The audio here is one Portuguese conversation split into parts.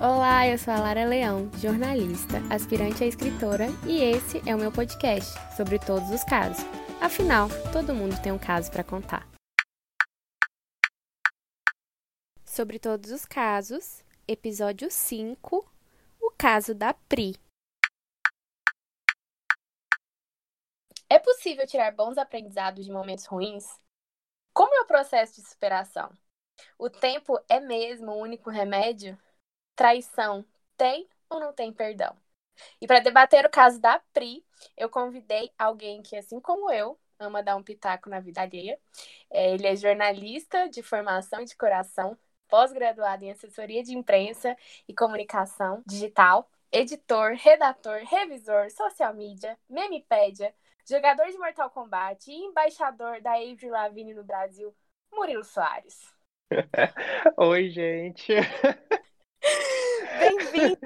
Olá, eu sou a Lara Leão, jornalista, aspirante a escritora, e esse é o meu podcast sobre todos os casos. Afinal, todo mundo tem um caso para contar. Sobre todos os casos, episódio 5, o caso da Pri. É possível tirar bons aprendizados de momentos ruins? Como é o processo de superação? O tempo é mesmo o único remédio? Traição tem ou não tem perdão? E para debater o caso da Pri, eu convidei alguém que, assim como eu, ama dar um pitaco na vida alheia. É, ele é jornalista de formação e de coração, pós-graduado em assessoria de imprensa e comunicação digital, editor, redator, revisor, social media, memepédia, jogador de Mortal Kombat e embaixador da Avril Lavigne no Brasil, Murilo Soares. Oi, gente. Bem-vindo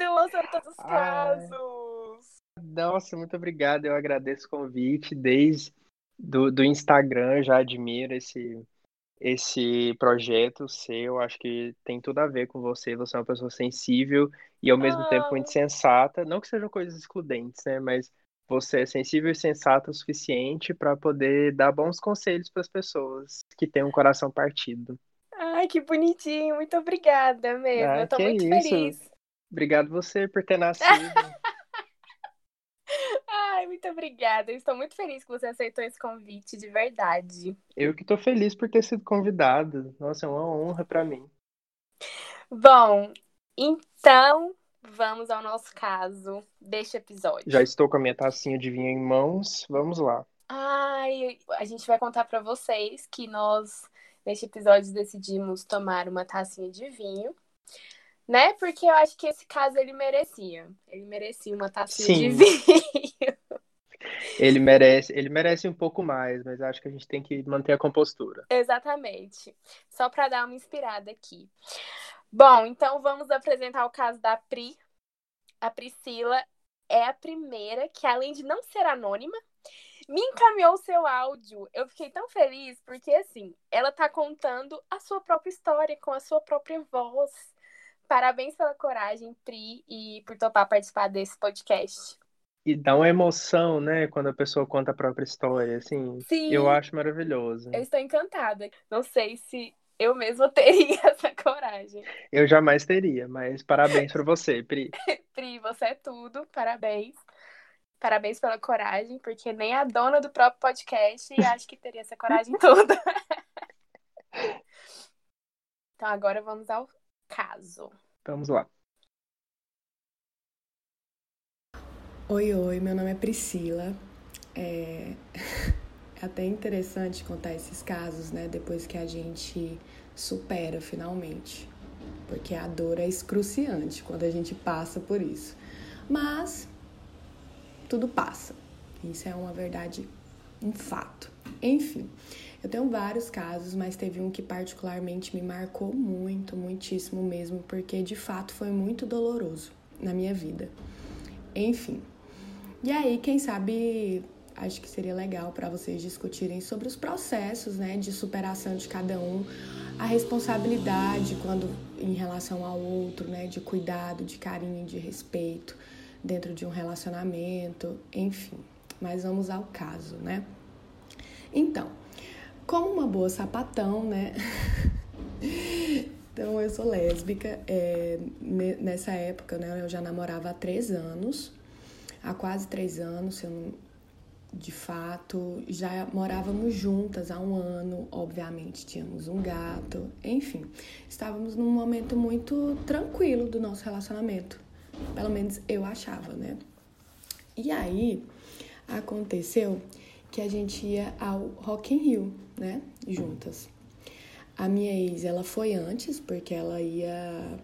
ao Todos os Casos. Nossa, muito obrigado. Eu agradeço o convite. Desde do, do Instagram já admiro esse, esse projeto seu. Acho que tem tudo a ver com você. Você é uma pessoa sensível e ao mesmo tempo muito sensata. Não que sejam coisas excludentes, né? Mas você é sensível e sensata o suficiente para poder dar bons conselhos para as pessoas que têm um coração partido. Ai, que bonitinho. Muito obrigada mesmo. Ah, eu tô muito isso. feliz. Obrigado você por ter nascido. Ai, muito obrigada. Eu estou muito feliz que você aceitou esse convite, de verdade. Eu que tô feliz por ter sido convidado. Nossa, é uma honra para mim. Bom, então vamos ao nosso caso deste episódio. Já estou com a minha tacinha de vinho em mãos. Vamos lá. Ai, a gente vai contar para vocês que nós, neste episódio, decidimos tomar uma tacinha de vinho, né? Porque eu acho que esse caso ele merecia. Ele merecia uma tacinha de Sim. vinho. Ele merece, ele merece um pouco mais, mas acho que a gente tem que manter a compostura. Exatamente. Só para dar uma inspirada aqui. Bom, então vamos apresentar o caso da Pri. A Priscila é a primeira que, além de não ser anônima, me encaminhou o seu áudio. Eu fiquei tão feliz porque, assim, ela tá contando a sua própria história com a sua própria voz. Parabéns pela coragem, Pri, e por topar participar desse podcast. E dá uma emoção, né, quando a pessoa conta a própria história, assim. Sim. Eu acho maravilhoso. Eu estou encantada. Não sei se eu mesma teria essa coragem. Eu jamais teria, mas parabéns pra você, Pri. Pri, você é tudo. Parabéns. Parabéns pela coragem, porque nem a dona do próprio podcast acho que teria essa coragem toda. Então agora vamos ao caso. Vamos lá. Oi, oi, meu nome é Priscila. É... é até interessante contar esses casos, né? Depois que a gente supera finalmente. Porque a dor é excruciante quando a gente passa por isso. Mas tudo passa. Isso é uma verdade, um fato. Enfim, eu tenho vários casos, mas teve um que particularmente me marcou muito, muitíssimo mesmo, porque de fato foi muito doloroso na minha vida. Enfim. E aí, quem sabe, acho que seria legal para vocês discutirem sobre os processos, né, de superação de cada um, a responsabilidade quando em relação ao outro, né, de cuidado, de carinho, de respeito dentro de um relacionamento, enfim. Mas vamos ao caso, né? Então, como uma boa sapatão, né? então, eu sou lésbica. É, nessa época, né, eu já namorava há três anos. Há quase três anos, eu não, de fato. Já morávamos juntas há um ano, obviamente. Tínhamos um gato. Enfim, estávamos num momento muito tranquilo do nosso relacionamento. Pelo menos eu achava, né? E aí, aconteceu que a gente ia ao Rock in Rio, né? Juntas. A minha ex, ela foi antes, porque ela ia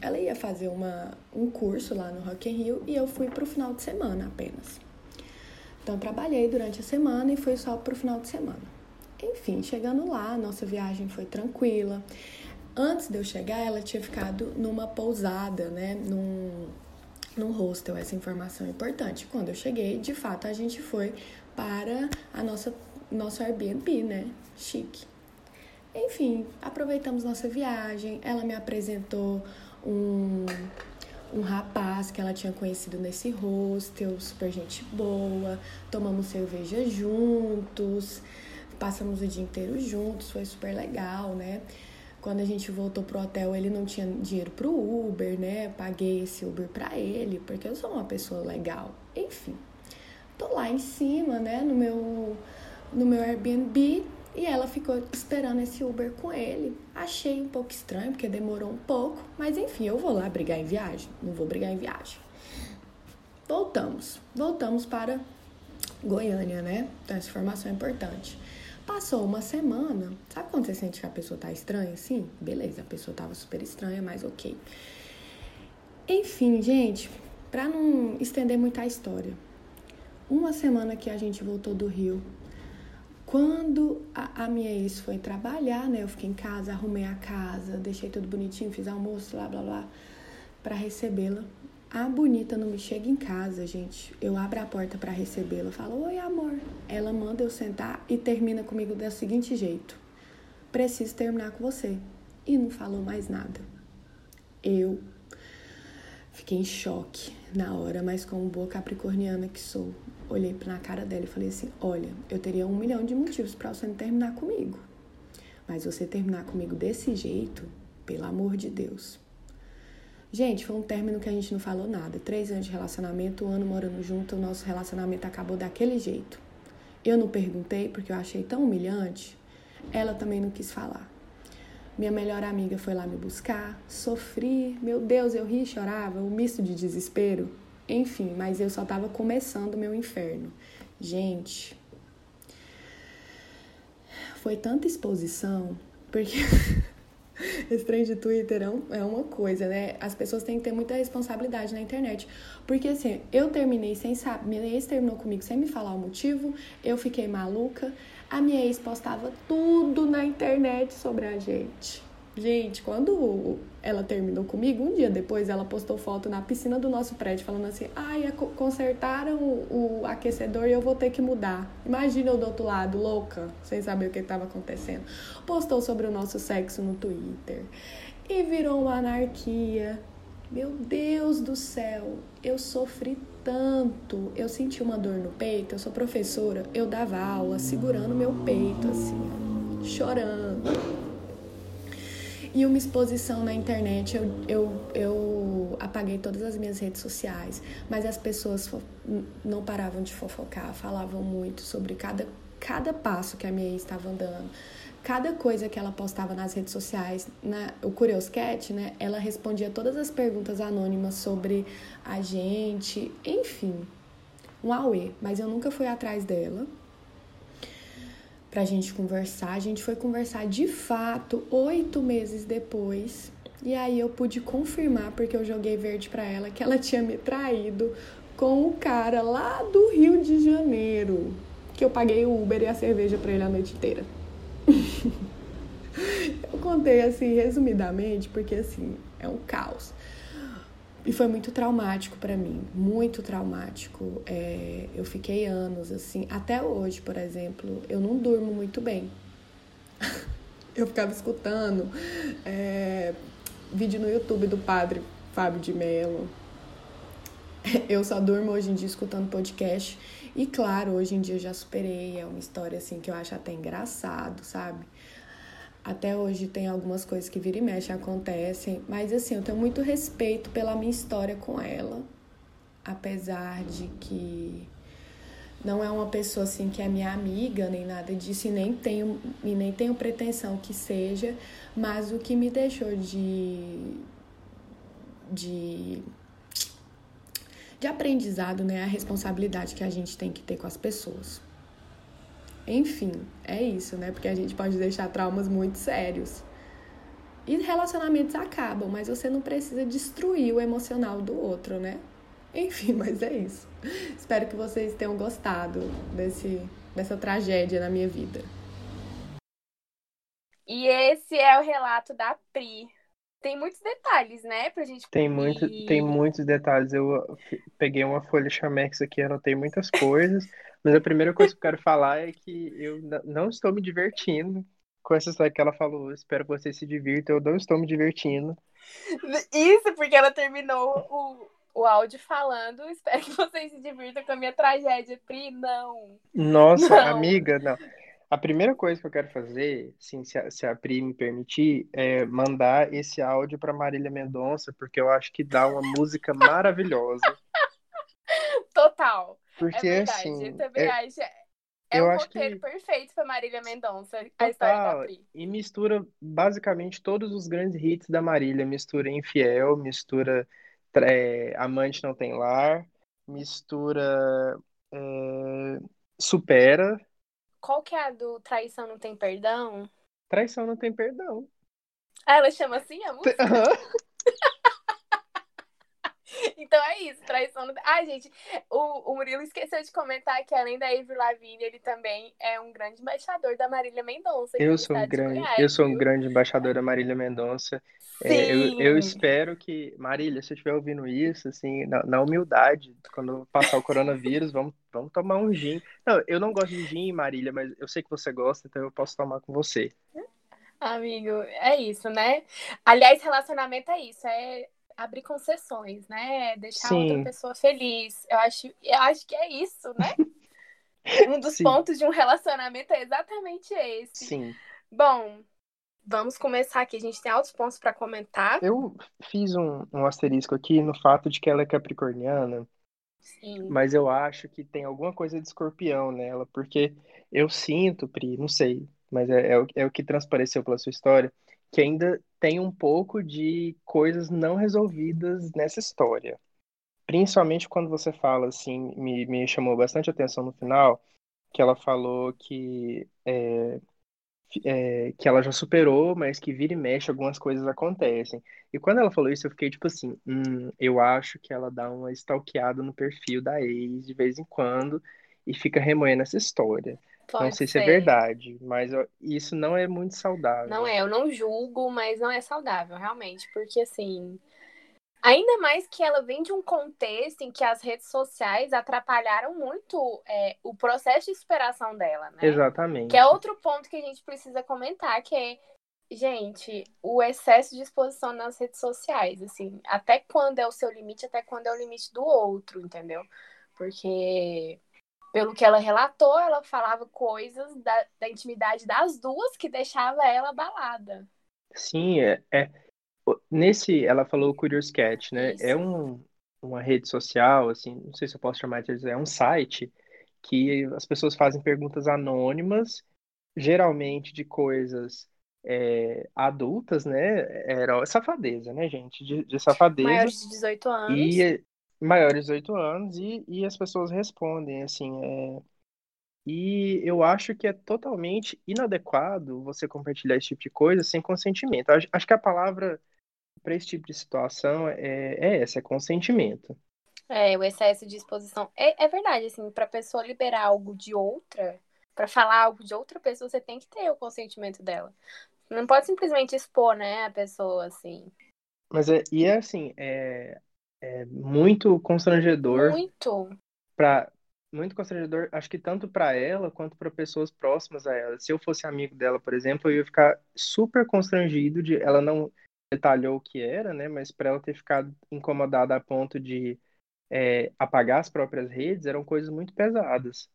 ela ia fazer uma, um curso lá no Rock in Rio e eu fui pro final de semana apenas. Então trabalhei durante a semana e fui só pro final de semana. Enfim, chegando lá, nossa viagem foi tranquila. Antes de eu chegar, ela tinha ficado numa pousada, né? Num, num hostel, essa informação é importante. Quando eu cheguei, de fato, a gente foi para a nossa nosso Airbnb, né? Chique. Enfim, aproveitamos nossa viagem. Ela me apresentou um, um rapaz que ela tinha conhecido nesse hostel, super gente boa, tomamos cerveja juntos, passamos o dia inteiro juntos, foi super legal, né? Quando a gente voltou pro hotel, ele não tinha dinheiro pro Uber, né? Paguei esse Uber pra ele, porque eu sou uma pessoa legal. Enfim, tô lá em cima, né, no meu, no meu Airbnb, e ela ficou esperando esse Uber com ele. Achei um pouco estranho, porque demorou um pouco, mas enfim, eu vou lá brigar em viagem? Não vou brigar em viagem. Voltamos. Voltamos para Goiânia, né? Então, essa informação é importante. Passou uma semana. Sabe quando você sente que a pessoa tá estranha assim? Beleza, a pessoa tava super estranha, mas ok. Enfim, gente, para não estender muito a história. Uma semana que a gente voltou do Rio, quando a, a, minha ex foi trabalhar, né? Eu fiquei em casa, arrumei a casa, deixei tudo bonitinho, fiz almoço, blá blá blá, para recebê-la. A bonita não me chega em casa, gente. Eu abro a porta para recebê-la, falo: "Oi, amor". Ela manda eu sentar e termina comigo do seguinte jeito: "Preciso terminar com você". E não falou mais nada. Eu fiquei em choque na hora, mas como boa capricorniana que sou, olhei na cara dela e falei assim: Olha, eu teria um milhão de motivos para você não terminar comigo. Mas você terminar comigo desse jeito, pelo amor de Deus. Gente, foi um término que a gente não falou nada. Três anos de relacionamento, um ano morando junto, o nosso relacionamento acabou daquele jeito. Eu não perguntei porque eu achei tão humilhante. Ela também não quis falar. Minha melhor amiga foi lá me buscar, sofri, meu Deus, eu ri e chorava, um misto de desespero. Enfim, mas eu só estava começando o meu inferno. Gente, foi tanta exposição, porque esse trem de Twitter é, é uma coisa, né? As pessoas têm que ter muita responsabilidade na internet. Porque assim, eu terminei sem saber, minha ex terminou comigo sem me falar o motivo, eu fiquei maluca, a minha ex postava tudo na internet sobre a gente. Gente, quando ela terminou comigo, um dia depois ela postou foto na piscina do nosso prédio, falando assim: ai, consertaram o, o aquecedor e eu vou ter que mudar. Imagina eu do outro lado, louca, sem saber o que estava acontecendo. Postou sobre o nosso sexo no Twitter e virou uma anarquia. Meu Deus do céu, eu sofri tanto. Eu senti uma dor no peito. Eu sou professora, eu dava aula segurando meu peito, assim, chorando e uma exposição na internet. Eu, eu, eu apaguei todas as minhas redes sociais, mas as pessoas não paravam de fofocar, falavam muito sobre cada, cada passo que a minha estava andando. Cada coisa que ela postava nas redes sociais, na, o Curious Cat, né? Ela respondia todas as perguntas anônimas sobre a gente, enfim, um auê. Mas eu nunca fui atrás dela pra gente conversar. A gente foi conversar de fato oito meses depois. E aí eu pude confirmar, porque eu joguei verde para ela, que ela tinha me traído com o cara lá do Rio de Janeiro. Que eu paguei o Uber e a cerveja para ele a noite inteira. eu contei assim, resumidamente, porque assim, é um caos. E foi muito traumático para mim, muito traumático. É, eu fiquei anos assim, até hoje, por exemplo, eu não durmo muito bem. eu ficava escutando é, vídeo no YouTube do padre Fábio de Mello. Eu só durmo hoje em dia escutando podcast. E claro, hoje em dia eu já superei. É uma história assim que eu acho até engraçado, sabe? Até hoje tem algumas coisas que vira e mexe acontecem, mas assim, eu tenho muito respeito pela minha história com ela, apesar de que não é uma pessoa assim que é minha amiga nem nada disso e nem tenho e nem tenho pretensão que seja, mas o que me deixou de de de aprendizado, né, a responsabilidade que a gente tem que ter com as pessoas. Enfim, é isso, né? Porque a gente pode deixar traumas muito sérios. E relacionamentos acabam, mas você não precisa destruir o emocional do outro, né? Enfim, mas é isso. Espero que vocês tenham gostado desse, dessa tragédia na minha vida. E esse é o relato da Pri. Tem muitos detalhes, né, pra gente Tem, muito, tem muitos detalhes. Eu peguei uma folha Chamex aqui, anotei muitas coisas. Mas a primeira coisa que eu quero falar é que eu não estou me divertindo com essa história que ela falou. Espero que vocês se divirtam. Eu não estou me divertindo. Isso, porque ela terminou o, o áudio falando. Espero que vocês se divirtam com a minha tragédia. Pri, não. Nossa, Não. amiga, não. A primeira coisa que eu quero fazer, sim, se a, se a Pri me permitir, é mandar esse áudio para Marília Mendonça, porque eu acho que dá uma música maravilhosa. Total. Porque, é verdade. assim, eu também é- acho. É eu um acho roteiro que- perfeito pra Marília Mendonça, a história da Total, Pri. e mistura basicamente todos os grandes hits da Marília. Mistura Infiel, mistura é, Amante Não Tem Lar, mistura é, Supera, Qual que é a do Traição Não Tem Perdão? Traição Não Tem Perdão. Ah, ela chama assim a música? Então é isso, traição. Não... Ah, gente, o, o Murilo esqueceu de comentar que além da Avril Lavigne, ele também é um grande embaixador da Marília Mendonça. Eu no sou um grande, Goiás, eu sou um viu? grande embaixador da Marília Mendonça. É, eu, eu espero que, Marília, se você estiver ouvindo isso, assim, na, na humildade, quando passar o coronavírus, vamos, vamos tomar um gin. Não, eu não gosto de gin, Marília, mas eu sei que você gosta, então eu posso tomar com você. Amigo, é isso, né? Aliás, relacionamento é isso, é abrir concessões, né? Deixar Sim. outra pessoa feliz. Eu acho, eu acho que é isso, né? Um dos Sim. pontos de um relacionamento é exatamente esse. Sim. Bom, vamos começar aqui. A gente tem altos pontos para comentar. Eu fiz um, um asterisco aqui no fato de que ela é capricorniana, Sim. mas eu acho que tem alguma coisa de escorpião nela, porque eu sinto, Pri, não sei, mas é, é, o, é o que transpareceu pela sua história, que ainda tem um pouco de coisas não resolvidas nessa história. Principalmente quando você fala assim, me, me chamou bastante atenção no final, que ela falou que é, é, que ela já superou, mas que vira e mexe algumas coisas acontecem. E quando ela falou isso, eu fiquei tipo assim, hum, eu acho que ela dá uma stalkeada no perfil da ex de vez em quando e fica remoendo essa história. Não Pode sei se é ser. verdade, mas isso não é muito saudável. Não é, eu não julgo, mas não é saudável, realmente. Porque, assim. Ainda mais que ela vem de um contexto em que as redes sociais atrapalharam muito é, o processo de superação dela, né? Exatamente. Que é outro ponto que a gente precisa comentar, que é, gente, o excesso de exposição nas redes sociais, assim, até quando é o seu limite, até quando é o limite do outro, entendeu? Porque, pelo que ela relatou, ela falava coisas da, da intimidade das duas que deixava ela abalada. Sim, é, é- Nesse, ela falou o Curious Cat, né? Isso. É um, uma rede social, assim, não sei se eu posso chamar de, é um site que as pessoas fazem perguntas anônimas, geralmente de coisas é, adultas, né? Era safadeza, né, gente? De, de safadeza. Maiores de 18 anos. E maiores de 18 anos, e, e as pessoas respondem, assim, é... E eu acho que é totalmente inadequado você compartilhar esse tipo de coisa sem consentimento. Acho, acho que a palavra para esse tipo de situação é, é essa, é consentimento. É, o excesso de exposição. É, é verdade, assim, pra pessoa liberar algo de outra, pra falar algo de outra pessoa, você tem que ter o consentimento dela. Não pode simplesmente expor, né, a pessoa, assim. Mas é, e é assim, é, é muito constrangedor Muito. para muito constrangedor, acho que tanto para ela quanto para pessoas próximas a ela. Se eu fosse amigo dela, por exemplo, eu ia ficar super constrangido de ela não detalhou o que era, né? Mas para ela ter ficado incomodada a ponto de é, apagar as próprias redes, eram coisas muito pesadas.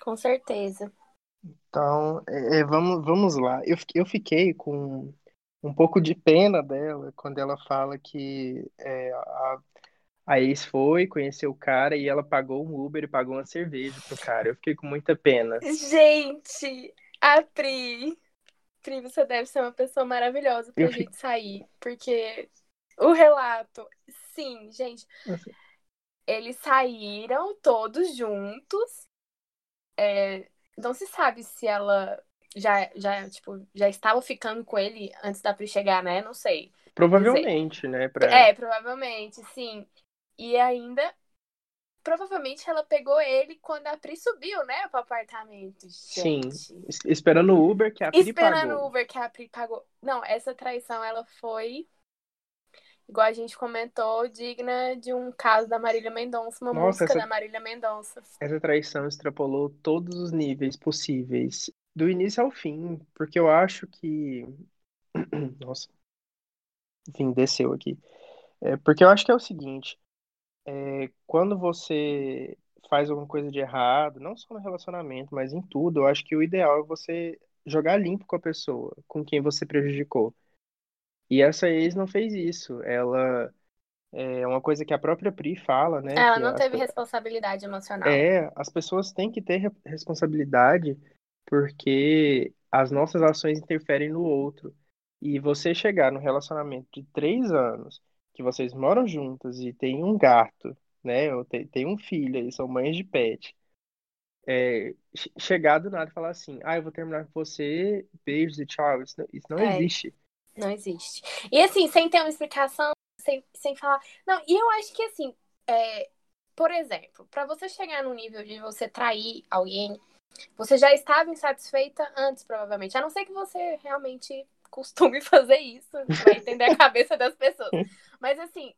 Com certeza. Então, é, é, vamos, vamos lá. Eu, eu fiquei com um pouco de pena dela quando ela fala que é, a, a ex foi, conheceu o cara e ela pagou um Uber e pagou uma cerveja pro cara. Eu fiquei com muita pena. Gente, a Pri. Pri, você deve ser uma pessoa maravilhosa pra Eu fico- gente sair. Porque o relato. Sim, gente. Assim. Eles saíram todos juntos. É, não se sabe se ela já, já, tipo, já estava ficando com ele antes da Pri chegar, né? Não sei. Provavelmente, né? Pra... É, provavelmente, sim. E ainda, provavelmente ela pegou ele quando a Pri subiu, né, pro apartamento. Sim. Gente. Es- Esperando o Uber que a Pri Esperando o pagou. Uber que a Pri pagou. Não, essa traição, ela foi, igual a gente comentou, digna de um caso da Marília Mendonça, uma Nossa, música essa- da Marília Mendonça. Essa traição extrapolou todos os níveis possíveis. Do início ao fim, porque eu acho que. Nossa. Enfim, desceu aqui. É, porque eu acho que é o seguinte: é, quando você faz alguma coisa de errado, não só no relacionamento, mas em tudo, eu acho que o ideal é você jogar limpo com a pessoa, com quem você prejudicou. E essa ex não fez isso. Ela é uma coisa que a própria Pri fala, né? Ela não as teve responsabilidade emocional. É, as pessoas têm que ter re- responsabilidade porque as nossas ações interferem no outro. E você chegar no relacionamento de três anos, que vocês moram juntas e tem um gato, né? Ou tem, tem um filho e são mães de pet. É, che- chegar do nada e falar assim, ah, eu vou terminar com você, beijos e tchau. Isso não, isso não É. existe. Não existe. E assim, sem ter uma explicação, sem, sem falar. Não, e eu acho que assim, é, por exemplo, pra você chegar no nível de você trair alguém, você já estava insatisfeita antes, provavelmente. A não ser que você realmente costume fazer isso, vai entender a cabeça das pessoas. Mas assim,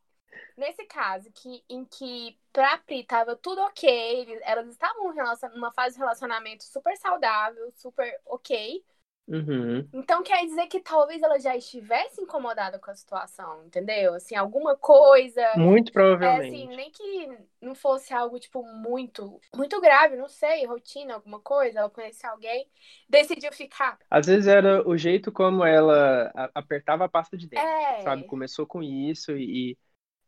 nesse caso, que, em que pra Pri tava tudo ok, eles- elas estavam numa fase de relacionamento super saudável, super ok. Uhum. Então quer dizer que talvez ela já estivesse incomodada com a situação, entendeu? Assim, alguma coisa. Muito É provavelmente. assim, nem que não fosse algo, tipo, muito, muito grave, não sei, rotina, alguma coisa, ela conheceu alguém, decidiu ficar. Às vezes era o jeito como ela apertava a pasta de dente, É. sabe? Começou com isso e,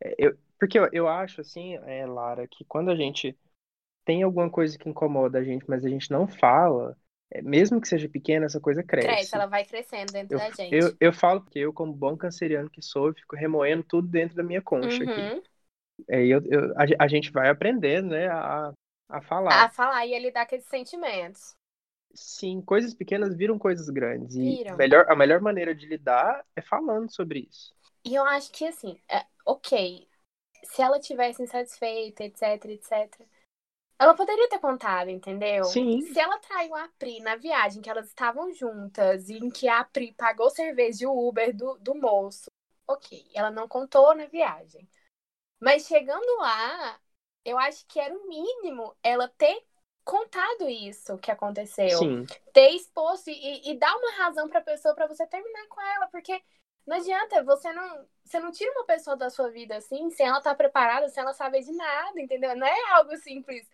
é, eu, porque eu, eu acho assim, é, Lara, que quando a gente tem alguma coisa que incomoda a gente, mas a gente não fala, é, mesmo que seja pequena, essa coisa Cresce, cresce. ela vai crescendo dentro Eu, da gente. eu, eu falo porque eu, como bom canceriano que sou, eu fico remoendo tudo dentro da minha concha aqui. Uhum. É, e eu, eu- a, a gente vai aprendendo, né, a, a falar. A falar e ele dá aqueles sentimentos. Sim, coisas pequenas viram coisas grandes. E Viram. melhor, a melhor maneira de lidar é falando sobre isso. E eu acho que, assim, é, ok, se ela tivesse insatisfeita, etc, etc, ela poderia ter contado, entendeu? Sim. Se ela traiu a Pri na viagem que elas estavam juntas e em que a Pri pagou cerveja e o Uber do, do moço, ok, ela não contou na viagem. Mas chegando lá, eu acho que era o mínimo ela ter contado isso que aconteceu Sim, ter exposto e, e dar uma razão pra pessoa pra você terminar com ela, porque não adianta, você não, você não tira uma pessoa da sua vida assim, sem ela estar preparada, sem ela saber de nada, entendeu? Não é algo simples.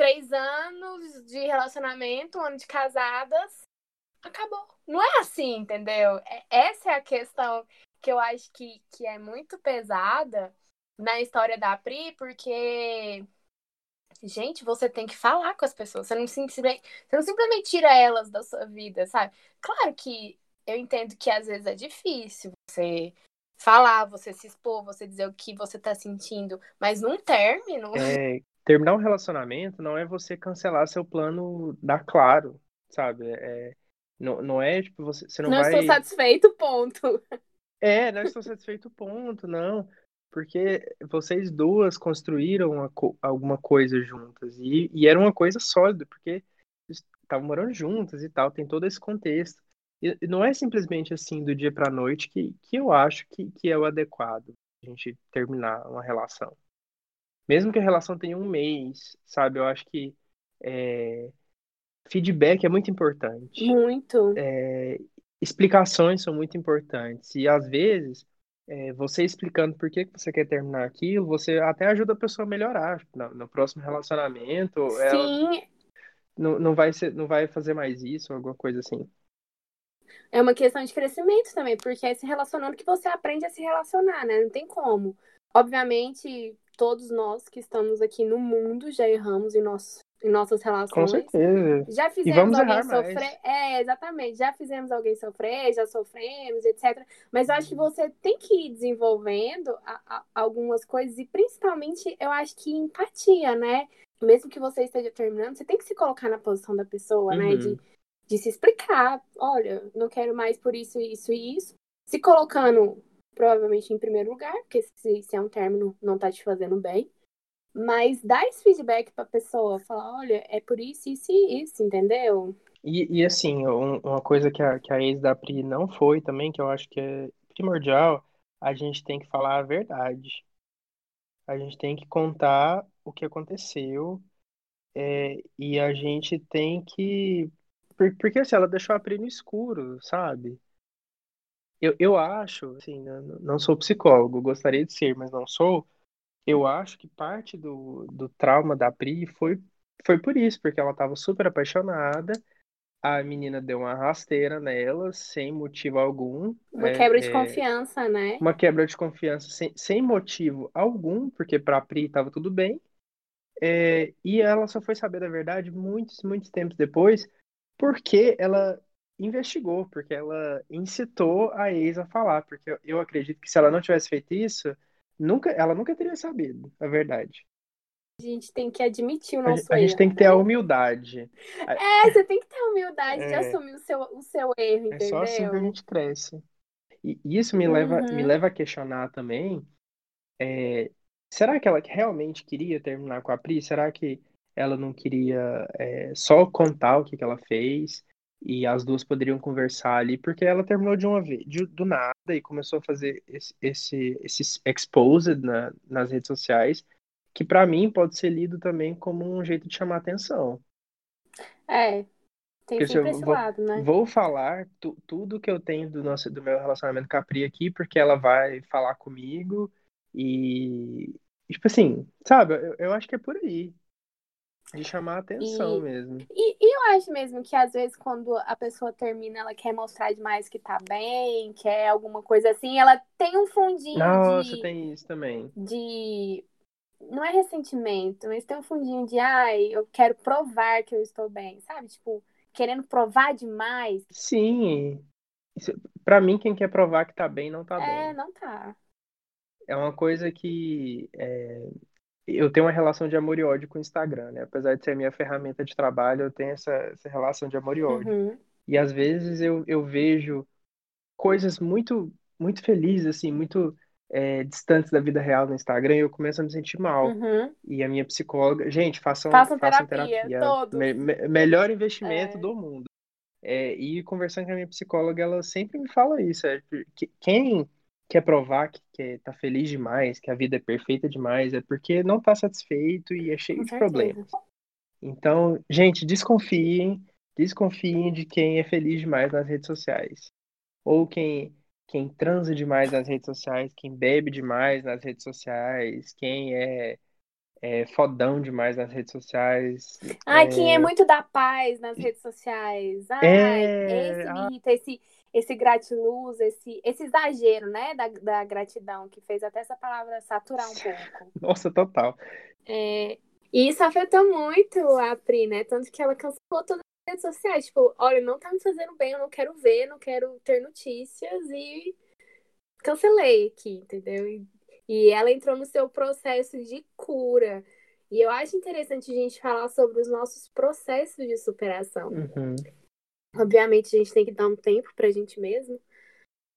Três anos de relacionamento, um ano de casadas, acabou. Não é assim, entendeu? É- essa é a questão que eu acho que, que é muito pesada na história da Pri, porque Gente, você tem que falar com as pessoas. Você não, simplesmente, você não simplesmente tira elas da sua vida, sabe? Claro que eu entendo que às vezes é difícil você falar, você se expor, você dizer o que você tá sentindo, mas num término. é, terminar um relacionamento não é você cancelar seu plano da Claro, sabe? É, não, não é tipo você, você não Não vai. estou satisfeito, ponto. É, não estou satisfeito, ponto, não. Porque vocês duas construíram uma alguma coisa juntas e, e era uma coisa sólida, porque estavam morando juntas e tal, tem todo esse contexto. E, e não é simplesmente assim do dia para noite que, que eu acho que, que é o adequado a gente terminar uma relação. Mesmo que a relação tenha um mês, sabe? Eu acho que é, feedback é muito importante Muito. é, explicações são muito importantes. E às vezes, é, você explicando por que que você quer terminar aquilo, você até ajuda a pessoa a melhorar. No, no próximo relacionamento, ela Sim, não, não vai ser, não vai fazer mais isso, ou alguma coisa assim. é uma questão de crescimento também, porque é se relacionando que você aprende a se relacionar, né? Não tem como. Obviamente, todos nós que estamos aqui no mundo já erramos em, nosso, em nossas Com relações. certeza. Já fizemos alguém errar mais. sofrer. É, exatamente. Já fizemos alguém sofrer, já sofremos, etc. Mas eu acho que você tem que ir desenvolvendo a- a- algumas coisas, e principalmente eu acho que empatia, né? Mesmo que você esteja terminando, você tem que se colocar na posição da pessoa, né? Uhum. De, de se explicar. Olha, não quero mais por isso, isso e isso. Se colocando, provavelmente, em primeiro lugar, porque se, se é um término, não tá te fazendo bem. Mas dá esse feedback pra pessoa, falar, olha, é por isso, isso e isso, entendeu? E, e assim, um- uma coisa que a, que a ex da Pri não foi também, que eu acho que é primordial, a gente tem que falar a verdade. A gente tem que contar o que aconteceu, é, e a gente tem que porque assim, ela deixou a Pri no escuro, sabe? Eu, eu acho, assim, não sou psicólogo, gostaria de ser, mas não sou. Eu acho que parte do, do trauma da Pri foi, foi por isso, porque ela estava super apaixonada, a menina deu uma rasteira nela, sem motivo algum. Uma é, quebra de é, confiança, né? Uma quebra de confiança sem, sem motivo algum, porque pra Pri estava tudo bem. É, e ela só foi saber da verdade muitos, muitos tempos depois, porque ela investigou, porque ela incitou a ex a falar, porque eu acredito que se ela não tivesse feito isso, nunca, ela nunca teria sabido a verdade. A gente tem que admitir o nosso a, a gente tem que ter né? a humildade. É, você tem que ter a humildade é, de assumir o seu, o seu erro, entendeu? É só assim que a gente cresce. E isso me leva, uhum. me leva a questionar também é, será que ela realmente queria terminar com a Pri? Será que ela não queria é, só contar o que, que ela fez e as duas poderiam conversar ali? Porque ela terminou de uma vez, de, do nada, e começou a fazer esse, esse, esse exposed na, nas redes sociais, que para mim pode ser lido também como um jeito de chamar atenção. É, tem porque sempre esse vou, lado, né? Vou falar tu, tudo que eu tenho do, nosso, do meu relacionamento com a Pri aqui, porque ela vai falar comigo e, tipo assim, sabe, eu, eu acho que é por aí. De chamar a atenção e, mesmo. E, e, eu acho mesmo que às vezes quando a pessoa termina, ela quer mostrar demais que tá bem, quer alguma coisa assim, ela tem um fundinho Nossa, de... tem isso também. De... Não é ressentimento, mas tem um fundinho de, ai, eu quero provar que eu estou bem, sabe? Tipo, querendo provar demais. Sim. Isso, pra mim, quem quer provar que tá bem, não tá é, bem. É, não tá é uma coisa que é, eu tenho uma relação de amor e ódio com o Instagram, né? Apesar de ser a minha ferramenta de trabalho, eu tenho essa, essa relação de amor e ódio. Uhum. E às vezes eu, eu vejo coisas muito, muito felizes, assim, muito é, distantes da vida real no Instagram e eu começo a me sentir mal. Uhum. E a minha psicóloga, gente, façam, façam, façam terapia, terapia. Me, me, melhor investimento é. do mundo. É, e conversando com a minha psicóloga, ela sempre me fala isso. É, que, quem quer provar que, que tá feliz demais, que a vida é perfeita demais, é porque não tá satisfeito e é cheio Com de certeza. problemas. Então, gente, desconfiem, desconfiem de quem é feliz demais nas redes sociais. Ou quem, quem transa demais nas redes sociais, quem bebe demais nas redes sociais, quem é, é fodão demais nas redes sociais. Ai, é... quem é muito da paz nas redes sociais. Ai, É, esse me ah. irrita, esse, esse gratiluz, esse, esse exagero, né, da, da gratidão, que fez até essa palavra saturar um pouco. Nossa, total. É, e isso afetou muito a Pri, né? Tanto que ela cancelou todas as redes sociais. Tipo, olha, não tá me fazendo bem, eu não quero ver, não quero ter notícias e cancelei aqui, entendeu? E, e ela entrou no seu processo de cura. E eu acho interessante a gente falar sobre os nossos processos de superação. Uhum. Obviamente, a gente tem que dar um tempo pra gente mesmo.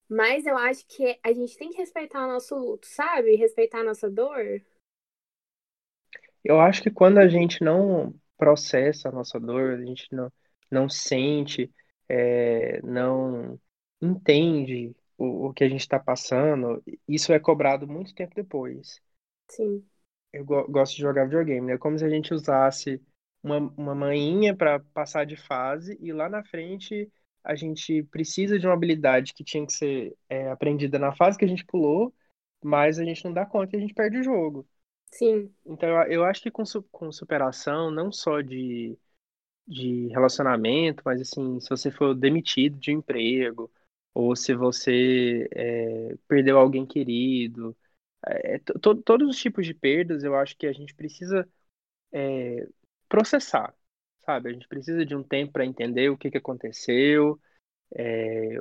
Mas eu acho que a gente tem que respeitar o nosso luto, sabe? Respeitar a nossa dor. Eu acho que quando a gente não processa a nossa dor, a gente não, não sente, é, não entende o, o que a gente está passando, isso é cobrado muito tempo depois. Sim. Eu go gosto de jogar videogame, né? Como se a gente usasse uma, uma manhinha para passar de fase e lá na frente a gente precisa de uma habilidade que tinha que ser é, aprendida na fase que a gente pulou, mas a gente não dá conta e a gente perde o jogo. Sim. Então eu, acho que com, com superação, não só de, de relacionamento, mas assim, se você for demitido de emprego, ou se você é, perdeu alguém querido, é, to, todos os tipos de perdas, eu acho que a gente precisa é, processar, sabe? A gente precisa de um tempo para entender o que, que aconteceu, é,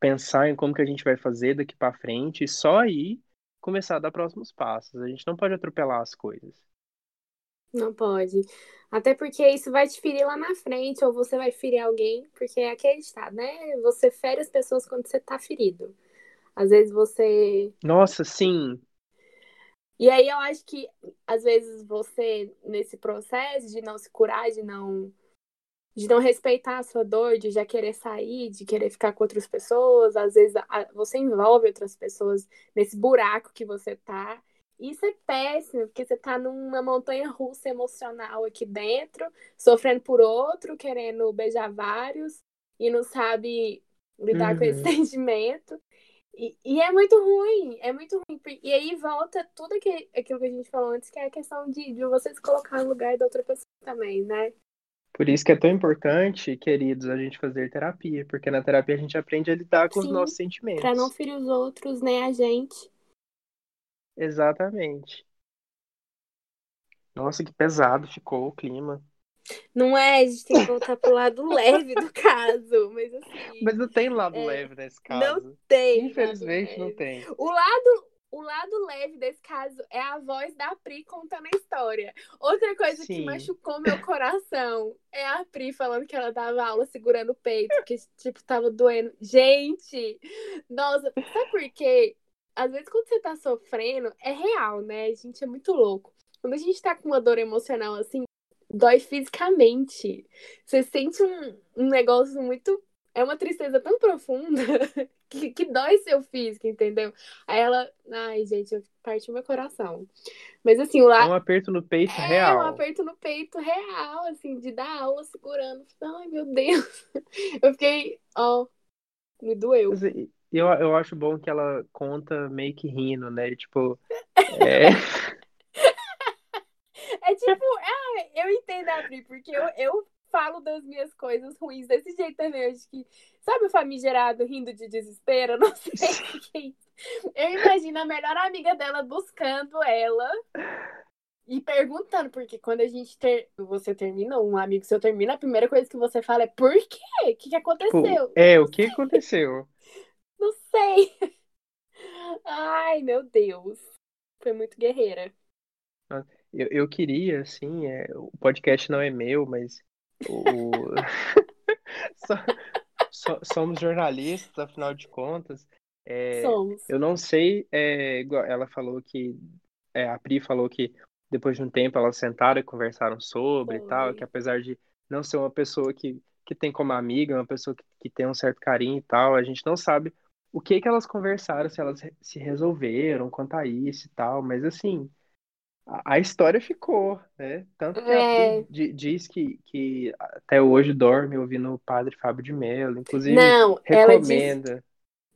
pensar em como que a gente vai fazer daqui para frente e só aí começar a dar próximos passos. A gente não pode atropelar as coisas. Não pode. Até porque isso vai te ferir lá na frente, ou você vai ferir alguém, porque é aquele estado, né? Você fere as pessoas quando você tá ferido. Às vezes você. Nossa, sim. E aí eu acho que às vezes você, nesse processo de não se curar, de não de não respeitar a sua dor, de já querer sair, de querer ficar com outras pessoas, às vezes a, você envolve outras pessoas nesse buraco que você tá. Isso é péssimo, porque você tá numa montanha russa emocional aqui dentro, sofrendo por outro, querendo beijar vários, e não sabe lidar uhum. com esse uhum. sentimento. E, e, é muito ruim, é muito ruim. E aí volta tudo aquilo, que a gente falou antes, que é a questão de, de você se colocar no lugar da outra pessoa também, né? Por isso que é tão importante, queridos, a gente fazer terapia, porque na terapia a gente aprende a lidar com Sim, os nossos sentimentos. Pra não ferir os outros, nem a gente. Exatamente. Nossa, que pesado ficou o clima. Não é, a gente tem que voltar pro lado leve do caso, mas assim. Mas não tem lado é, leve nesse caso. Não tem. Infelizmente não tem. O lado, o lado leve desse caso é a voz da Pri contando a história. Outra coisa Sim. que machucou meu coração é a Pri falando que ela dava aula segurando o peito, que tipo tava doendo. Gente, nossa, sabe por quê? Às vezes quando você tá sofrendo, é real, né? A gente é muito louco. Quando a gente tá com uma dor emocional assim, dói fisicamente. Você sente um, um negócio muito. É uma tristeza tão profunda que, que dói seu físico, entendeu? Aí ela. Ai, gente, partiu meu coração. Mas assim, lá. É um aperto no peito é real. É um aperto no peito real, assim, de dar aula segurando. Ai, meu Deus. Eu fiquei. Ó, me doeu. Eu, eu acho bom que ela conta meio que rindo, né? Tipo. É... é tipo, é, eu entendo a Pri, porque eu, eu falo das minhas coisas ruins desse jeito também. Eu acho que, sabe o famigerado rindo de desespero? Eu não sei o que é isso. Eu imagino a melhor amiga dela buscando ela e perguntando, porque quando a gente ter, você termina, um amigo seu termina, a primeira coisa que você fala é por quê? O que, que aconteceu? Tipo, é, o que aconteceu? não sei. Ai, meu Deus. Foi muito guerreira. Eu, eu queria, assim, é, o podcast não é meu, mas o... so, so, somos jornalistas, afinal de contas. É, somos. Eu não sei, é, ela falou que, é, a Pri falou que depois de um tempo elas sentaram e conversaram sobre e tal, que apesar de não ser uma pessoa que, que tem como amiga, uma pessoa que, que tem um certo carinho e tal, a gente não sabe o que que elas conversaram, se elas se resolveram quanto a isso e tal, mas assim, a, história ficou, né? Tanto que é. diz que, que até hoje dorme ouvindo o padre Fábio de Mello, inclusive Não, recomenda.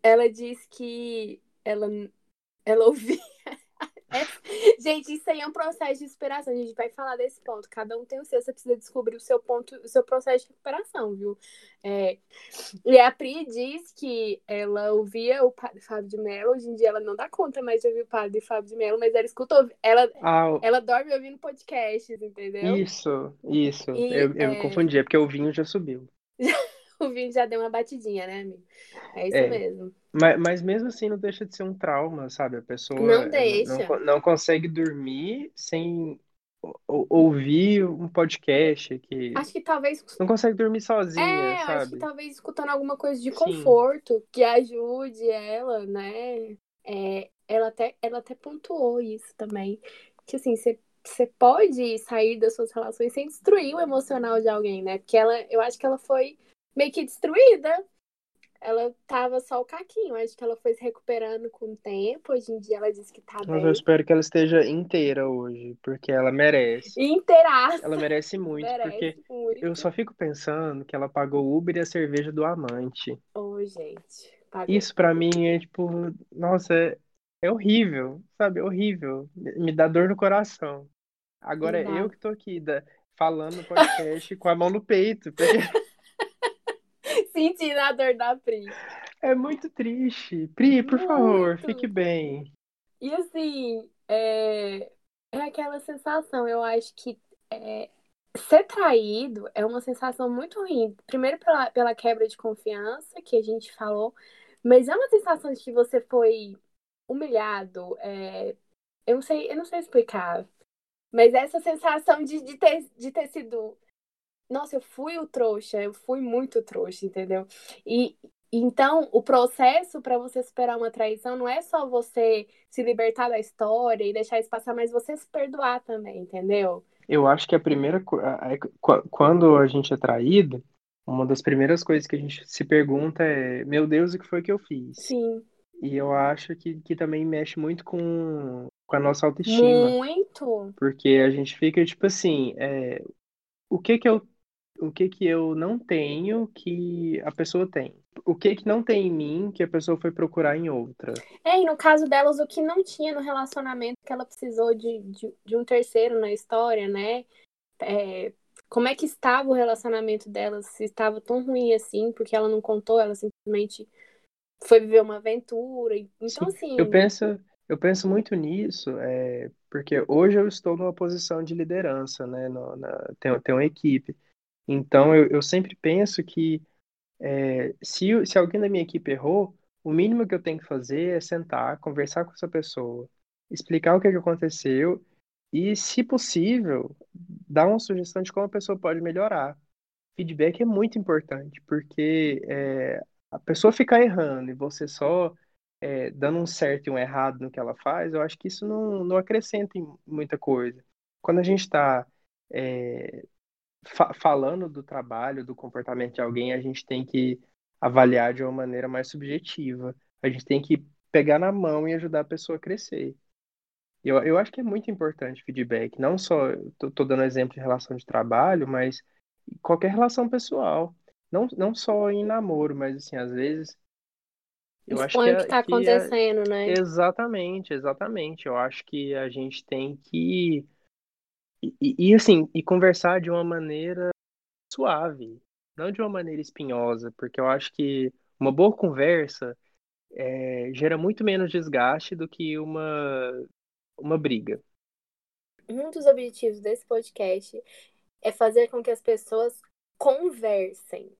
Ela diz, ela diz que ela, ela ouvia Gente, isso aí é um processo de recuperação. A gente vai falar desse ponto. Cada um tem o seu. Você precisa descobrir o seu ponto, o seu processo de recuperação, viu? É... E a Pri diz que ela ouvia o padre Fábio de Mello. Hoje em dia ela não dá conta mais de ouvir o padre Fábio de Mello, mas ela escuta. Ela, ah, ela dorme ouvindo podcasts, entendeu? Isso, isso. E, eu, eu é... me confundi, é porque o vinho já subiu. o vinho já deu uma batidinha, né, amigo? É isso é. mesmo. Mas, mas mesmo assim não deixa de ser um trauma, sabe? A pessoa não, não, não consegue dormir sem ouvir um podcast que. Acho que talvez. Não consegue dormir sozinha, é, sabe? Acho que talvez escutando alguma coisa de conforto Sim. que ajude ela, né? É, ela, até, ela até pontuou isso também. Que assim, você, você pode sair das suas relações sem destruir o emocional de alguém, né? Porque ela, eu acho que ela foi meio que destruída ela tava só o caquinho. Acho que ela foi se recuperando com o tempo. Hoje em dia ela disse que tá Mas bem. eu espero que ela esteja inteira hoje, porque ela merece. Inteiraça. Ela merece muito, merece porque muito. eu só fico pensando que ela pagou o Uber e a cerveja do amante. Ô, oh, gente. Isso para mim é tipo, nossa, é, é horrível, sabe? É horrível. Me dá dor no coração. Agora é eu que tô aqui da, falando no podcast com a mão no peito, porque Sentindo a dor da Pri. É muito triste. Pri, por muito. favor, fique bem. E assim, é, é aquela sensação, eu acho que é, ser traído é uma sensação muito ruim. Primeiro pela, pela quebra de confiança que a gente falou, mas é uma sensação de que você foi humilhado. É, eu não sei, eu não sei explicar. Mas essa sensação de, de, ter, de ter sido nossa, eu fui o trouxa, eu fui muito trouxa, entendeu? E então, o processo para você superar uma traição não é só você se libertar da história e deixar isso passar, mas você se perdoar também, entendeu? Eu acho que a primeira quando a gente é traído, uma das primeiras coisas que a gente se pergunta é: meu Deus, o que foi que eu fiz? Sim. E eu acho que, que também mexe muito com, com a nossa autoestima. Muito. Porque a gente fica tipo assim, é, o que que eu o que que eu não tenho que a pessoa tem? O que que não tem em mim que a pessoa foi procurar em outra? É, e no caso delas, o que não tinha no relacionamento que ela precisou de, de, de um terceiro na história, né? É, como é que estava o relacionamento delas? Se estava tão ruim assim, porque ela não contou, ela simplesmente foi viver uma aventura. Então, Sim, assim. Eu penso, eu penso muito nisso, é, porque hoje eu estou numa posição de liderança, né? No, na, tenho, tenho uma equipe. Então, eu, eu sempre penso que é, se, se alguém da minha equipe errou, o mínimo que eu tenho que fazer é sentar, conversar com essa pessoa, explicar o que, que aconteceu e, se possível, dar uma sugestão de como a pessoa pode melhorar. Feedback é muito importante, porque é, a pessoa ficar errando e você só é, dando um certo e um errado no que ela faz, eu acho que isso não, não acrescenta em muita coisa. Quando a gente está é, fa falando do trabalho, do comportamento de alguém, a gente tem que avaliar de uma maneira mais subjetiva. A gente tem que pegar na mão e ajudar a pessoa a crescer. Eu, eu acho que é muito importante feedback. Não só, estou dando exemplo de relação de trabalho, mas qualquer relação pessoal. Não, não só em namoro, mas assim, às vezes. Eu Expõe acho que, é, o que está acontecendo, é... né? Exatamente, exatamente. Eu acho que a gente tem que e, e, assim, e conversar de uma maneira suave, não de uma maneira espinhosa, porque eu acho que uma boa conversa é, gera muito menos desgaste do que uma, uma briga. Um dos objetivos desse podcast é fazer com que as pessoas conversem.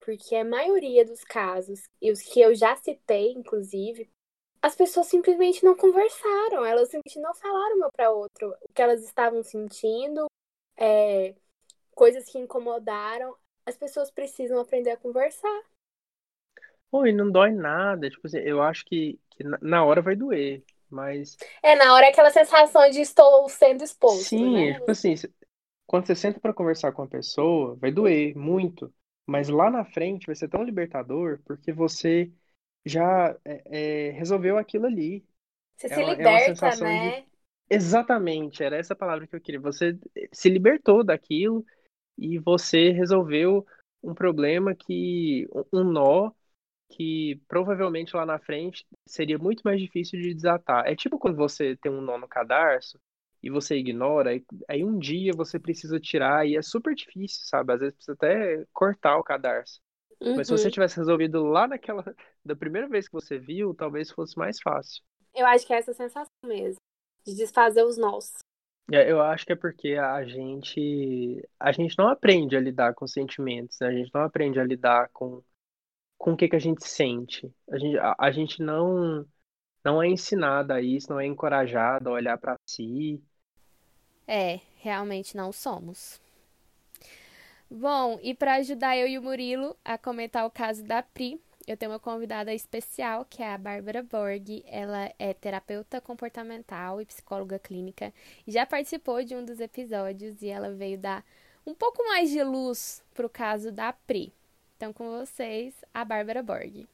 Porque a maioria dos casos, e os que eu já citei, inclusive, as pessoas simplesmente não conversaram, elas simplesmente não falaram uma para outra o que elas estavam sentindo, é, coisas que incomodaram. As pessoas precisam aprender a conversar. Oi, não dói nada. Tipo assim, eu acho que, que na hora vai doer, mas. É, na hora é aquela sensação de estou sendo exposto. Sim, né? tipo assim, quando você senta para conversar com a pessoa, vai doer muito. Mas lá na frente vai ser tão libertador porque você já é, é, resolveu aquilo ali. Você é se liberta, é né? De... Exatamente, era essa palavra que eu queria. Você se libertou daquilo e você resolveu um problema que. um nó que provavelmente lá na frente seria muito mais difícil de desatar. É tipo quando você tem um nó no cadarço e você ignora, aí um dia você precisa tirar e é super difícil, sabe? Às vezes precisa até cortar o cadarço. Uhum. Mas se você uhum. tivesse resolvido lá naquela. da primeira vez que você viu, talvez fosse mais fácil. Eu acho que é essa sensação mesmo. De desfazer os nós. É, eu acho que é porque a gente. A gente não aprende a lidar com sentimentos, né? A gente não aprende a lidar com. Com o que, que a gente sente. A gente, a, a gente não. Não é ensinada a isso, não é encorajada a olhar para si. É, realmente não somos. Bom, e para ajudar eu e o Murilo a comentar o caso da Pri, eu tenho uma convidada especial, que é a Bárbara Borg. Ela é terapeuta comportamental e psicóloga clínica. Já participou de um dos episódios e ela veio dar um pouco mais de luz para o caso da Pri. Então, com vocês, a Bárbara Borg.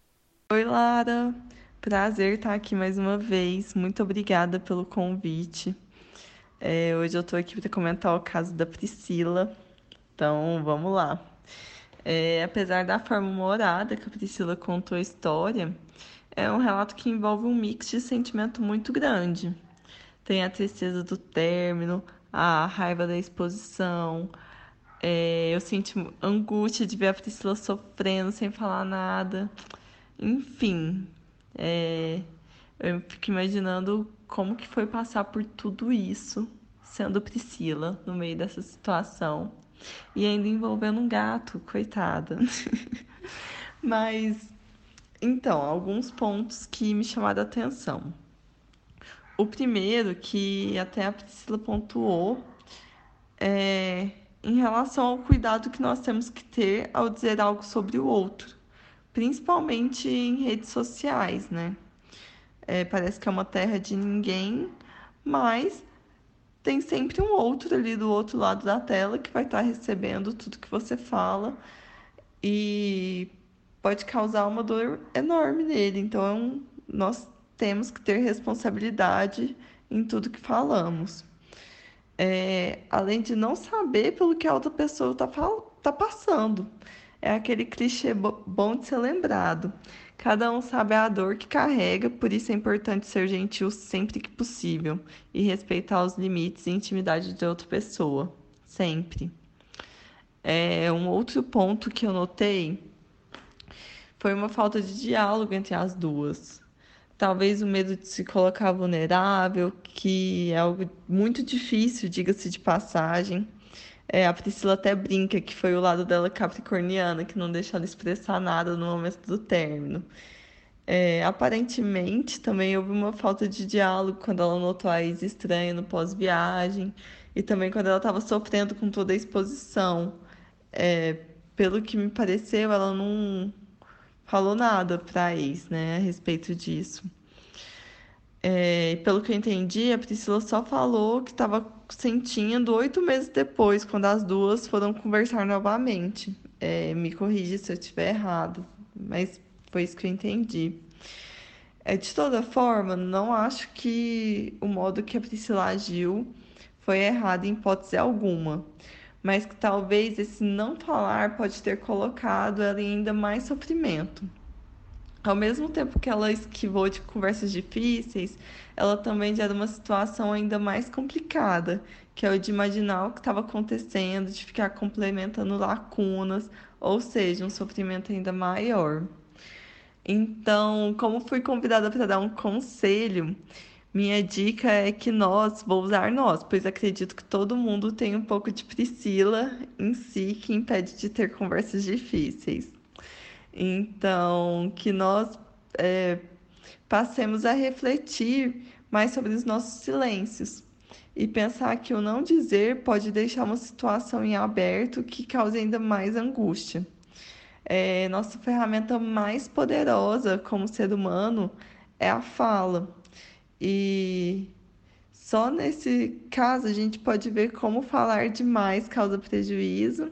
Oi, Lara. Prazer estar aqui mais uma vez. Muito obrigada pelo convite. É, hoje eu estou aqui para comentar o caso da Priscila. Então, vamos lá. É, apesar da forma humorada que a Priscila contou a história, é um relato que envolve um mix de sentimento muito grande. Tem a tristeza do término, a raiva da exposição. É, eu sinto angústia de ver a Priscila sofrendo sem falar nada. Enfim, é, eu fico imaginando como que foi passar por tudo isso sendo Priscila no meio dessa situação. E ainda envolvendo um gato, coitada. Mas, então, alguns pontos que me chamaram a atenção. O primeiro, que até a Priscila pontuou, é em relação ao cuidado que nós temos que ter ao dizer algo sobre o outro, principalmente em redes sociais, né? É, parece que é uma terra de ninguém, mas tem sempre um outro ali do outro lado da tela que vai estar recebendo tudo que você fala e pode causar uma dor enorme nele. Então, nós temos que ter responsabilidade em tudo que falamos. É, além de não saber pelo que a outra pessoa está tá passando. É aquele clichê bom de ser lembrado. Cada um sabe a dor que carrega, por isso é importante ser gentil sempre que possível e respeitar os limites e intimidade de outra pessoa. Sempre. É, um outro ponto que eu notei foi uma falta de diálogo entre as duas. Talvez o medo de se colocar vulnerável, que é algo muito difícil, diga-se de passagem. É, a Priscila até brinca que foi o lado dela capricorniana que não deixa ela expressar nada no momento do término. É, aparentemente, também houve uma falta de diálogo quando ela notou a ex estranha no pós-viagem e também quando ela estava sofrendo com toda a exposição. É, pelo que me pareceu, ela não falou nada para a ex né, a respeito disso. É, pelo que eu entendi, a Priscila só falou que estava sentindo oito meses depois, quando as duas foram conversar novamente. É, me corrija se eu estiver errado, mas foi isso que eu entendi. É, de toda forma, não acho que o modo que a Priscila agiu foi errado em hipótese alguma, mas que talvez esse não falar pode ter colocado ela em ainda mais sofrimento. Ao mesmo tempo que ela esquivou de conversas difíceis, ela também gera uma situação ainda mais complicada, que é o de imaginar o que estava acontecendo, de ficar complementando lacunas, ou seja, um sofrimento ainda maior. Então, como fui convidada para dar um conselho, minha dica é que nós, vou usar nós, pois acredito que todo mundo tem um pouco de Priscila em si que impede de ter conversas difíceis. Então, que nós é, passemos a refletir mais sobre os nossos silêncios e pensar que o não dizer pode deixar uma situação em aberto que cause ainda mais angústia. É, nossa ferramenta mais poderosa como ser humano é a fala. E só nesse caso a gente pode ver como falar demais causa prejuízo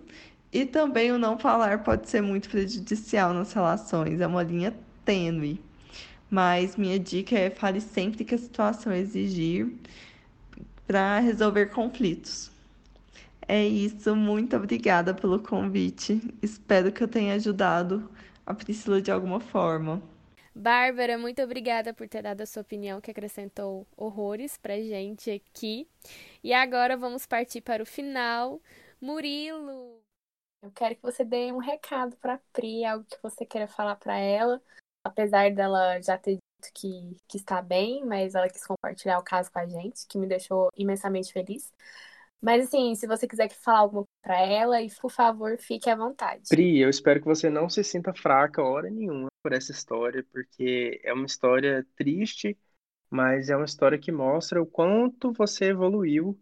e também o não falar pode ser muito prejudicial nas relações, é uma linha tênue. Mas minha dica é fale sempre que a situação exigir para resolver conflitos. É isso, muito obrigada pelo convite. Espero que eu tenha ajudado a Priscila de alguma forma. Bárbara, muito obrigada por ter dado a sua opinião, que acrescentou horrores pra gente aqui. E agora vamos partir para o final. Murilo, eu quero que você dê um recado para Pri, algo que você queira falar para ela, apesar dela já ter dito que, que está bem, mas ela quis compartilhar o caso com a gente, que me deixou imensamente feliz. Mas assim, se você quiser falar alguma coisa para ela, e por favor, fique à vontade. Pri, eu espero que você não se sinta fraca hora nenhuma por essa história, porque é uma história triste, mas é uma história que mostra o quanto você evoluiu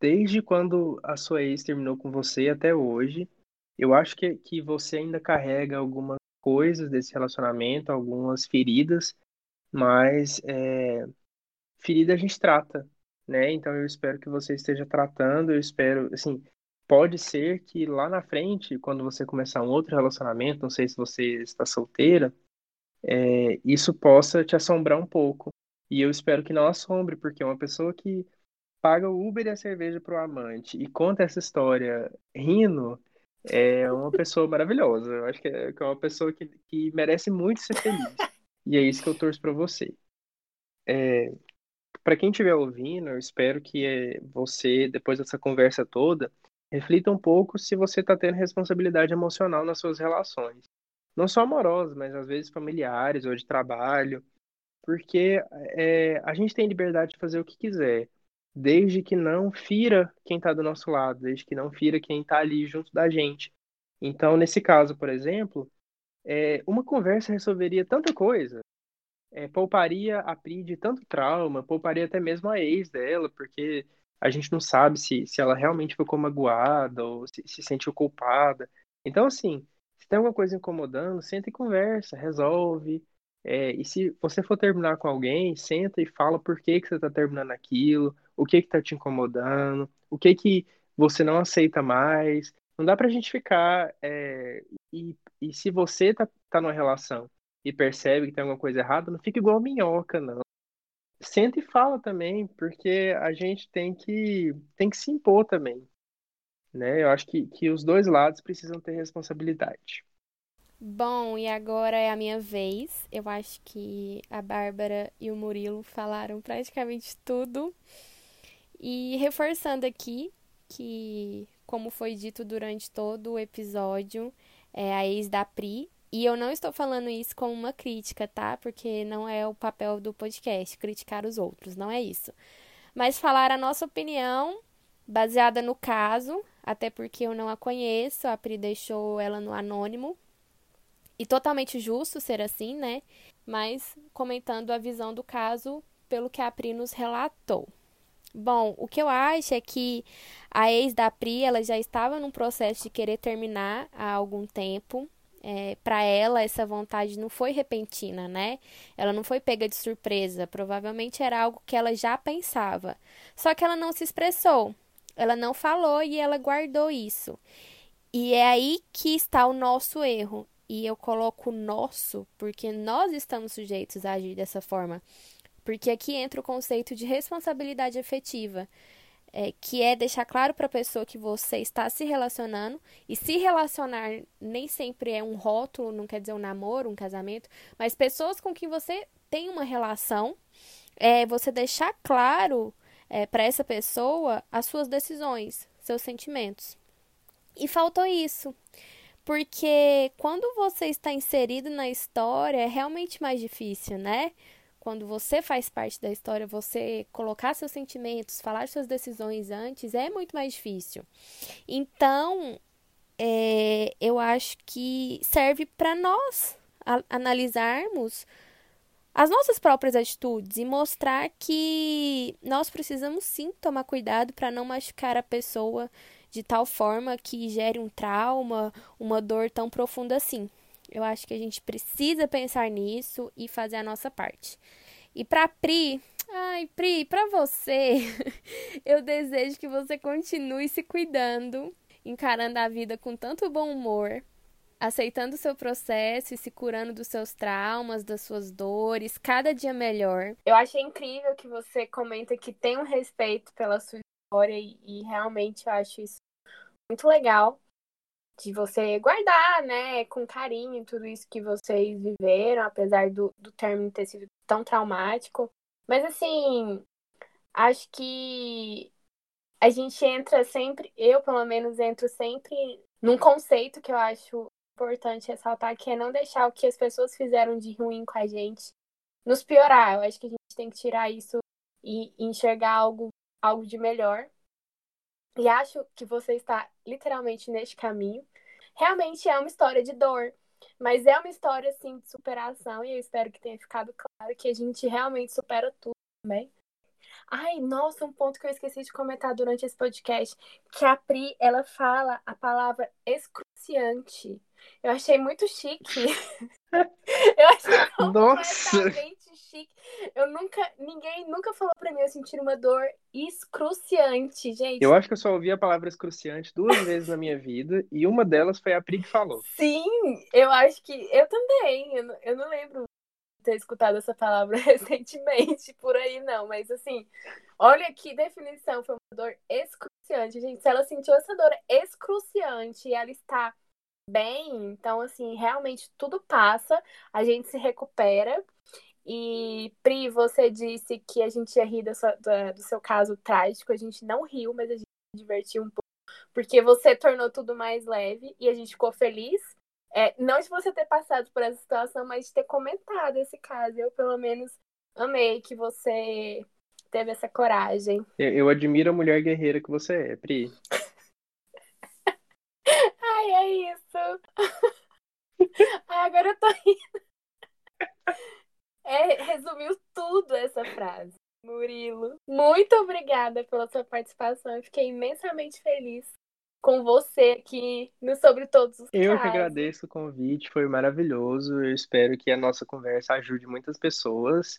desde quando a sua ex terminou com você até hoje. Eu acho que, que você ainda carrega algumas coisas desse relacionamento, algumas feridas, mas é, ferida a gente trata, né? Então eu espero que você esteja tratando, eu espero, assim, pode ser que lá na frente, quando você começar um outro relacionamento, não sei se você está solteira, é, isso possa te assombrar um pouco. E eu espero que não assombre, porque uma pessoa que paga o Uber e a cerveja para o amante e conta essa história rindo, é uma pessoa maravilhosa. Eu acho que é, que é uma pessoa que, que merece muito ser feliz. E é isso que eu torço para você. É, para quem estiver ouvindo, eu espero que é, você, depois dessa conversa toda, reflita um pouco se você está tendo responsabilidade emocional nas suas relações. Não só amorosas, mas às vezes familiares ou de trabalho. Porque é, a gente tem liberdade de fazer o que quiser desde que não fira quem está do nosso lado, desde que não fira quem está ali junto da gente. Então, nesse caso, por exemplo, é, uma conversa resolveria tanta coisa, é, pouparia a Pri de tanto trauma, pouparia até mesmo a ex dela, porque a gente não sabe se, se ela realmente ficou magoada ou se, se sentiu culpada. Então, assim, se tem alguma coisa incomodando, senta e conversa, resolve. É, e se você for terminar com alguém, senta e fala por que, que você está terminando aquilo, o que que tá te incomodando, o que que você não aceita mais. Não dá pra gente ficar. É, e, e se você tá, tá numa relação e percebe que tem alguma coisa errada, não fica igual minhoca, não. senta e fala também, porque a gente tem que, tem que se impor também. Né? Eu acho que, que os dois lados precisam ter responsabilidade. Bom, e agora é a minha vez. Eu acho que a Bárbara e o Murilo falaram praticamente tudo. E reforçando aqui que, como foi dito durante todo o episódio, é a ex da Pri. E eu não estou falando isso como uma crítica, tá? Porque não é o papel do podcast criticar os outros, não é isso. Mas falar a nossa opinião baseada no caso, até porque eu não a conheço, a Pri deixou ela no anônimo e totalmente justo ser assim, né? Mas comentando a visão do caso pelo que a Pri nos relatou. Bom, o que eu acho é que a ex da Pri, ela já estava num processo de querer terminar há algum tempo. É, para ela, essa vontade não foi repentina, né? Ela não foi pega de surpresa. Provavelmente era algo que ela já pensava. Só que ela não se expressou. Ela não falou e ela guardou isso. E é aí que está o nosso erro e eu coloco nosso porque nós estamos sujeitos a agir dessa forma. Porque aqui entra o conceito de responsabilidade efetiva, é, que é deixar claro para a pessoa que você está se relacionando, e se relacionar nem sempre é um rótulo, não quer dizer um namoro, um casamento, mas pessoas com quem você tem uma relação, é você deixar claro é, para essa pessoa as suas decisões, seus sentimentos. E faltou isso. Porque quando você está inserido na história, é realmente mais difícil, né? Quando você faz parte da história, você colocar seus sentimentos, falar suas decisões antes, é muito mais difícil. Então, é, eu acho que serve para nós analisarmos as nossas próprias atitudes e mostrar que nós precisamos sim tomar cuidado para não machucar a pessoa de tal forma que gere um trauma, uma dor tão profunda assim. Eu acho que a gente precisa pensar nisso e fazer a nossa parte. E para Pri, ai Pri, para você, eu desejo que você continue se cuidando, encarando a vida com tanto bom humor, aceitando o seu processo e se curando dos seus traumas, das suas dores, cada dia melhor. Eu achei incrível que você comenta que tem um respeito pela sua história e, e realmente eu acho isso muito legal de você guardar, né, com carinho tudo isso que vocês viveram, apesar do, do término ter sido tão traumático. Mas assim, acho que a gente entra sempre, eu pelo menos entro sempre num conceito que eu acho importante ressaltar, que é não deixar o que as pessoas fizeram de ruim com a gente nos piorar. Eu acho que a gente tem que tirar isso e enxergar algo, algo de melhor. E acho que você está literalmente neste caminho. Realmente é uma história de dor, mas é uma história assim de superação e eu espero que tenha ficado claro que a gente realmente supera tudo também. Ai, nossa, um ponto que eu esqueci de comentar durante esse podcast, que a Pri, ela fala a palavra excruciante. Eu achei muito chique. eu achei completamente chique. Eu nunca, ninguém nunca falou pra mim eu sentir uma dor excruciante, gente. Eu acho que eu só ouvi a palavra excruciante duas vezes na minha vida e uma delas foi a Pri que falou. Sim, eu acho que eu também. Eu não, eu não lembro ter escutado essa palavra recentemente por aí, não, mas assim, olha que definição, foi uma dor excruciante, gente. Se ela sentiu essa dor excruciante e ela está bem, então assim, realmente tudo passa, a gente se recupera. E Pri, você disse que a gente ia rir do seu, do seu caso trágico, a gente não riu, mas a gente se divertiu um pouco, porque você tornou tudo mais leve e a gente ficou feliz. É, não de você ter passado por essa situação, mas de ter comentado esse caso. Eu, pelo menos, amei que você teve essa coragem. Eu, eu admiro a mulher guerreira que você é, Pri. Ai, é isso. Ai, agora eu tô rindo. É, resumiu tudo essa frase. Murilo, muito obrigada pela sua participação. Eu fiquei imensamente feliz com você aqui no Sobre Todos os Eu casos. que agradeço o convite, foi maravilhoso. Eu espero que a nossa conversa ajude muitas pessoas.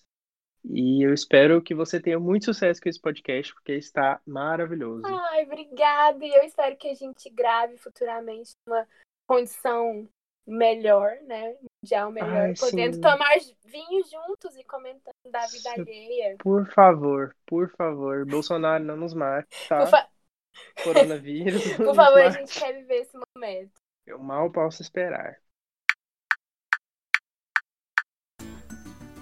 E eu espero que você tenha muito sucesso com esse podcast, porque está maravilhoso. Ai, obrigada. E eu espero que a gente grave futuramente numa condição melhor, né? Já é o melhor. Ai, Podendo sim. tomar vinho juntos e comentando da vida Sim. alheia. Por favor, por favor, Bolsonaro não nos mate, tá? Por, fa- Coronavírus. por favor, a gente quer viver esse momento. Eu mal posso esperar.